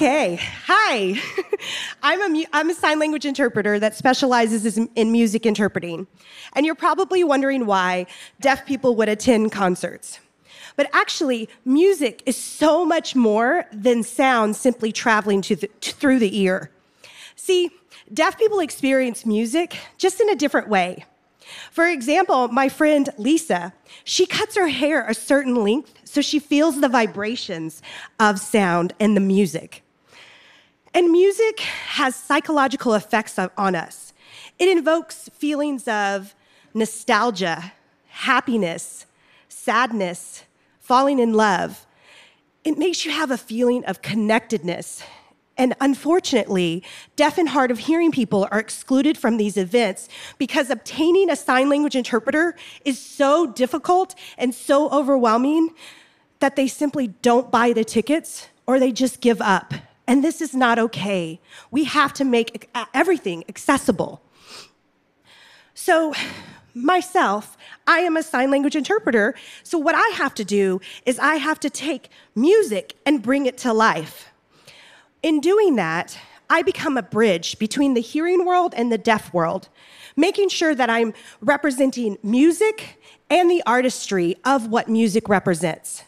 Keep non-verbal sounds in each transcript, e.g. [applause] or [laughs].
Okay, hi. [laughs] I'm a, I'm a sign language interpreter that specializes in music interpreting. And you're probably wondering why deaf people would attend concerts. But actually, music is so much more than sound simply traveling the, through the ear. See, deaf people experience music just in a different way. For example, my friend Lisa, she cuts her hair a certain length so she feels the vibrations of sound and the music. And music has psychological effects on us. It invokes feelings of nostalgia, happiness, sadness, falling in love. It makes you have a feeling of connectedness and unfortunately, deaf and hard of hearing people are excluded from these events because obtaining a sign language interpreter is so difficult and so overwhelming that they simply don't buy the tickets or they just give up. And this is not okay. We have to make uh, everything accessible. So, myself, I am a sign language interpreter. So, what I have to do is I have to take music and bring it to life. In doing that, I become a bridge between the hearing world and the deaf world, making sure that I'm representing music and the artistry of what music represents.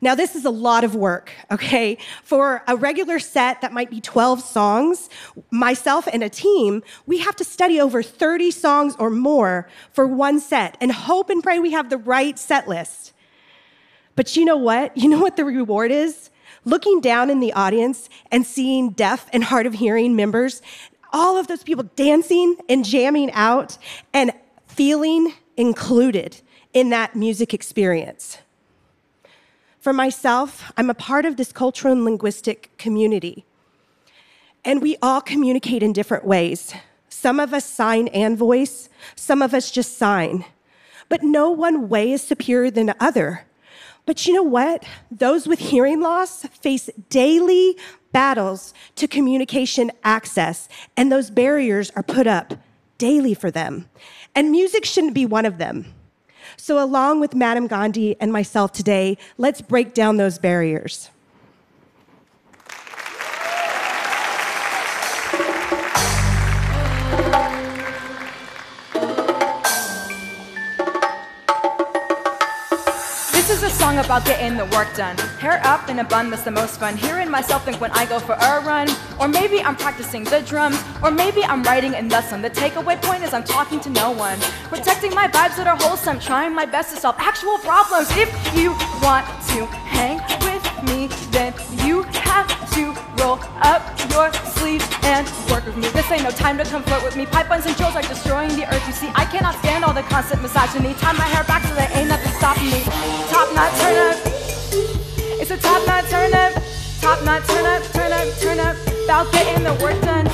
Now, this is a lot of work, okay? For a regular set that might be 12 songs, myself and a team, we have to study over 30 songs or more for one set and hope and pray we have the right set list. But you know what? You know what the reward is? looking down in the audience and seeing deaf and hard of hearing members, all of those people dancing and jamming out and feeling included in that music experience. For myself, I'm a part of this cultural and linguistic community. And we all communicate in different ways. Some of us sign and voice, some of us just sign. But no one way is superior than the other. But you know what? Those with hearing loss face daily battles to communication access, and those barriers are put up daily for them. And music shouldn't be one of them. So, along with Madame Gandhi and myself today, let's break down those barriers. Song about getting the work done. Hair up in a bun, that's the most fun. Hearing myself think when I go for a run. Or maybe I'm practicing the drums. Or maybe I'm writing in the sun. The takeaway point is I'm talking to no one. Protecting my vibes that are wholesome. Trying my best to solve actual problems. If you want to hang with me, then you have to roll up your sleeves and work with me. This ain't no time to come flirt with me. Pipe buns and drills are destroying the earth. You see, I cannot stand all the constant misogyny. Tie my hair back so there turn up. It's a top knot, turn up. Top knot, turn up, turn up, turn up. About getting the work done.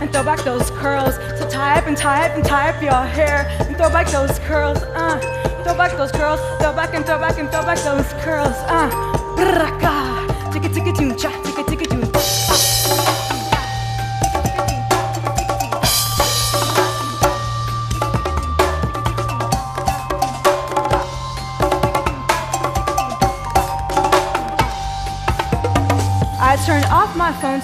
And throw back those curls. So tie up and tie up and tie up your hair and throw back those curls. Uh, throw back those curls, throw back and throw back and throw back those curls. Uh, braka, ticka ticka cha,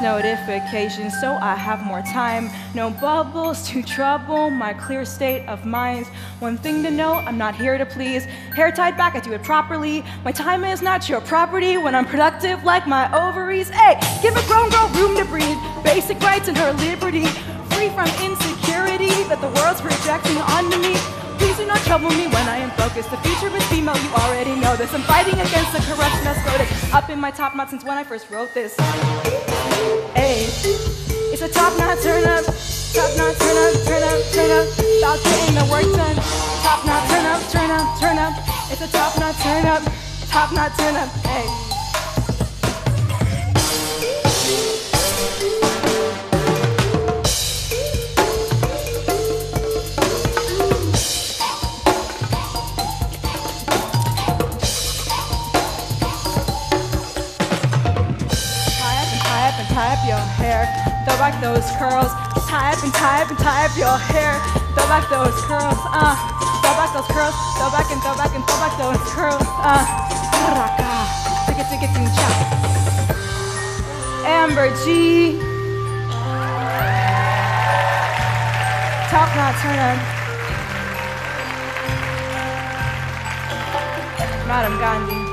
notifications so I have more time. No bubbles to trouble my clear state of mind. One thing to know, I'm not here to please. Hair tied back, I do it properly. My time is not your property when I'm productive like my ovaries. Hey, give a grown girl room to breathe. Basic rights and her liberty. Free from insecurity that the world's projecting onto me. Please do not trouble me when I am focused. The future is female, you already know this. I'm fighting against the corruption that's up in my top knot since when I first wrote this. getting the work done. Top knot, turn up, turn up, turn up. It's a top knot, turn up, top knot, turn up, hey. Tie up your hair. Throw back those curls. Tie up and tie up and tie up your hair. Throw back those curls. Uh, throw back those curls. Throw back and throw back and throw back those curls. Uh, tick it, tick it, tick it, Amber G. Top knot turn on. Madame Gandhi.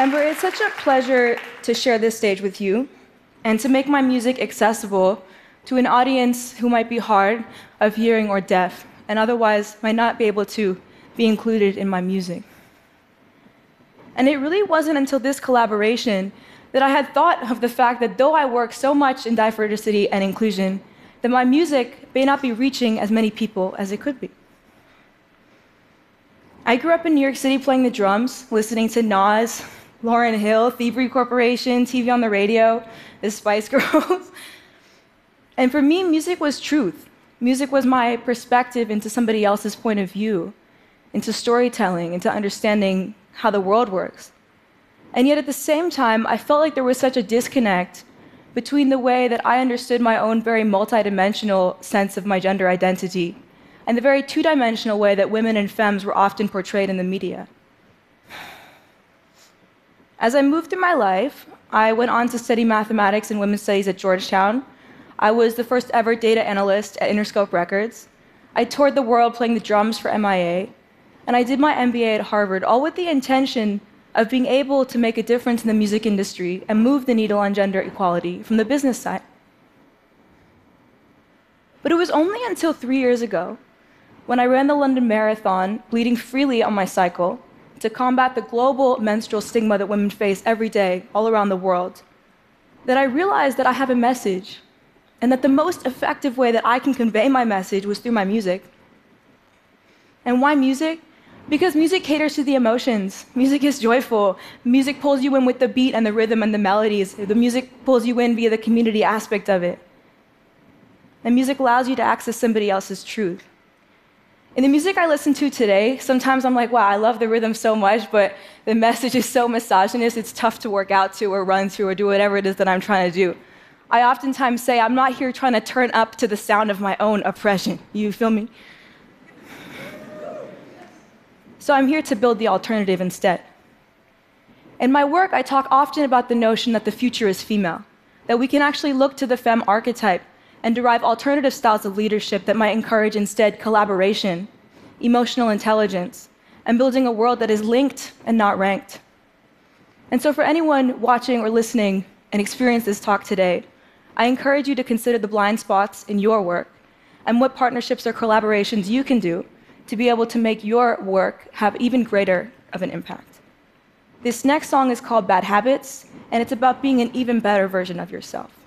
Amber, it's such a pleasure to share this stage with you and to make my music accessible to an audience who might be hard of hearing or deaf and otherwise might not be able to be included in my music. And it really wasn't until this collaboration that I had thought of the fact that though I work so much in diversity and inclusion, that my music may not be reaching as many people as it could be. I grew up in New York City playing the drums, listening to Nas, Lauryn Hill, Thievery Corporation, TV on the radio, the Spice [laughs] Girls. and for me, music was truth. Music was my perspective into somebody else's point of view, into storytelling, into understanding how the world works. And yet at the same time, I felt like there was such a disconnect between the way that I understood my own very multidimensional sense of my gender identity and the very two dimensional way that women and femmes were often portrayed in the media. As I moved through my life, I went on to study mathematics and women's studies at Georgetown. I was the first ever data analyst at Interscope Records. I toured the world playing the drums for MIA. And I did my MBA at Harvard, all with the intention of being able to make a difference in the music industry and move the needle on gender equality from the business side. But it was only until three years ago, when I ran the London Marathon, bleeding freely on my cycle, to combat the global menstrual stigma that women face every day all around the world, that I realized that I have a message and that the most effective way that I can convey my message was through my music. And why music? Because music caters to the emotions. Music is joyful. Music pulls you in with the beat and the rhythm and the melodies. The music pulls you in via the community aspect of it. And music allows you to access somebody else's truth. In the music I listen to today, sometimes I'm like, wow, I love the rhythm so much, but the message is so misogynist, it's tough to work out to or run to or do whatever it is that I'm trying to do. I oftentimes say, I'm not here trying to turn up to the sound of my own oppression. You feel me? So I'm here to build the alternative instead. In my work, I talk often about the notion that the future is female, that we can actually look to the femme archetype and derive alternative styles of leadership that might encourage instead collaboration, emotional intelligence, and building a world that is linked and not ranked. And so, for anyone watching or listening and experience this talk today, I encourage you to consider the blind spots in your work and what partnerships or collaborations you can do to be able to make your work have even greater of an impact. This next song is called Bad Habits, and it's about being an even better version of yourself.